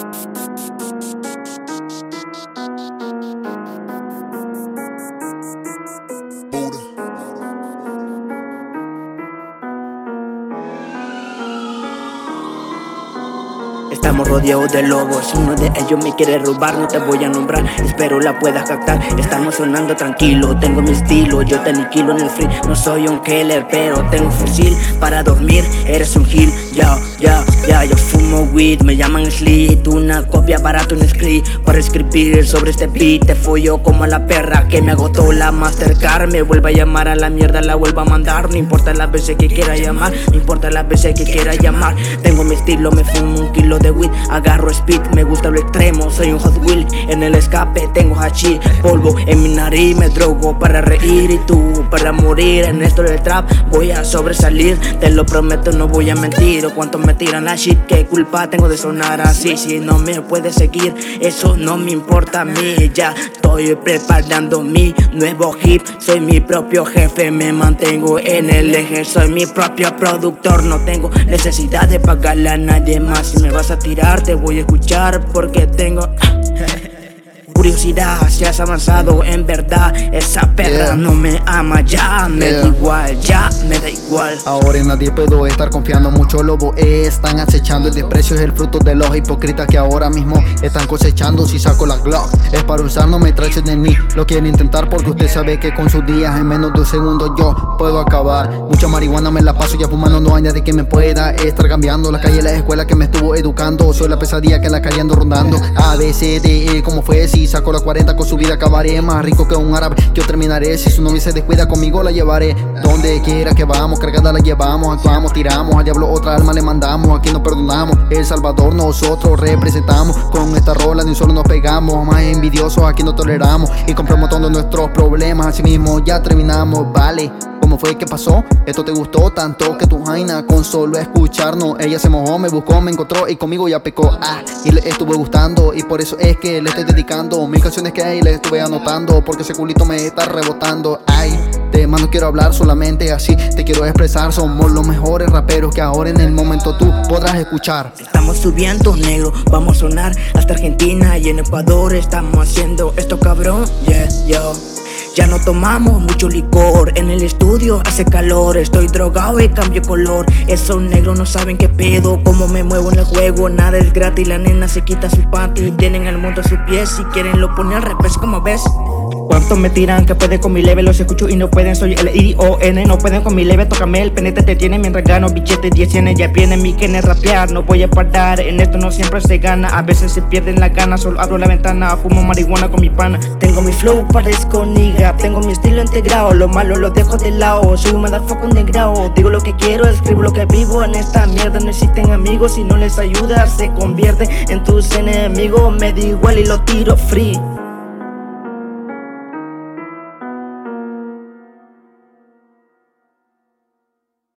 Thank you Estamos rodeados de lobos, uno de ellos me quiere robar, no te voy a nombrar, espero la puedas captar. Estamos sonando tranquilo, tengo mi estilo, yo te aniquilo en el free. No soy un killer, pero tengo fusil para dormir. Eres un gil, ya, ya, ya. Yo fumo weed, me llaman Slit, una copia barata, un script para escribir sobre este beat. Te follo como a la perra que me agotó la Mastercard. Me vuelve a llamar a la mierda, la vuelvo a mandar. No importa las veces que quiera llamar, no importa las veces que quiera llamar. Tengo mi estilo, me fumo un kilo agarro speed, me gusta lo extremo, soy un Hot Wheel, en el escape tengo hachís, polvo en mi nariz, me drogo para reír y tú para morir, en esto del trap voy a sobresalir, te lo prometo no voy a mentir, o cuánto me tiran la shit, qué culpa tengo de sonar así, si no me puedes seguir, eso no me importa a mí, ya estoy preparando mi nuevo hit, soy mi propio jefe, me mantengo en el eje, soy mi propio productor, no tengo necesidad de pagarle a nadie más, a tirar te voy a escuchar porque tengo curiosidad si has avanzado en verdad esa perra Yeah. no me ama ya me Yeah. da igual ya me da igual Ahora en nadie puedo estar confiando, muchos lobos están acechando. El desprecio es el fruto de los hipócritas que ahora mismo están cosechando. Si saco la Glock, es para usar, no me traicionen ni lo quieren intentar. Porque usted sabe que con sus días en menos de un segundo yo puedo acabar. Mucha marihuana me la paso ya fumando, no hay nadie que me pueda estar cambiando. La calle, la escuela que me estuvo educando. Soy la pesadilla que en la calle ando rondando. A, B, C, D, E, como fue. Si saco la 40 con su vida acabaré. Más rico que un árabe, yo terminaré. Si su novia se descuida conmigo, la llevaré. Donde quiera que vamos, cargada la llevamos, actuamos, tiramos. Al diablo otra alma le mandamos. Aquí no perdonamos. El Salvador nosotros representamos. Con esta rola ni solo nos pegamos. Más envidiosos aquí no toleramos. Y compramos todos nuestros problemas. Así mismo ya terminamos, vale. ¿Cómo fue que pasó? Esto te gustó tanto que tu jaina con solo escucharnos. Ella se mojó, me buscó, me encontró y conmigo ya pecó. Ah, y le estuve gustando y por eso es que le estoy dedicando mis canciones que hay le estuve anotando porque ese culito me está rebotando. Ay, de más no quiero hablar solamente así, te quiero expresar. Somos los mejores raperos que ahora en el momento tú podrás escuchar. Estamos subiendo negro, vamos a sonar hasta Argentina y en Ecuador estamos haciendo esto cabrón, yeah, yo. Ya no tomamos mucho licor, en el estudio hace calor, estoy drogado y cambio color. Esos negros no saben qué pedo, cómo me muevo en el juego, nada es gratis, la nena se quita su panty, tienen el mundo a sus pies, si quieren lo ponen al revés como ves. ¿Cuántos me tiran que pueden con mi leve? Los escucho y no pueden, soy el I-O-N No pueden con mi leve, tócame el penete, te tiene mientras gano Billete 10 cienes, ya viene mi quien rapear No voy a parar, en esto no siempre se gana A veces se pierden las ganas, solo abro la ventana Fumo marihuana con mi pana Tengo mi flow, parezco niga Tengo mi estilo integrado, lo malo lo dejo de lado Soy un motherfucker negrado Digo lo que quiero, escribo lo que vivo En esta mierda no existen amigos Si no les ayudas, se convierte en tus enemigos Me da igual y lo tiro free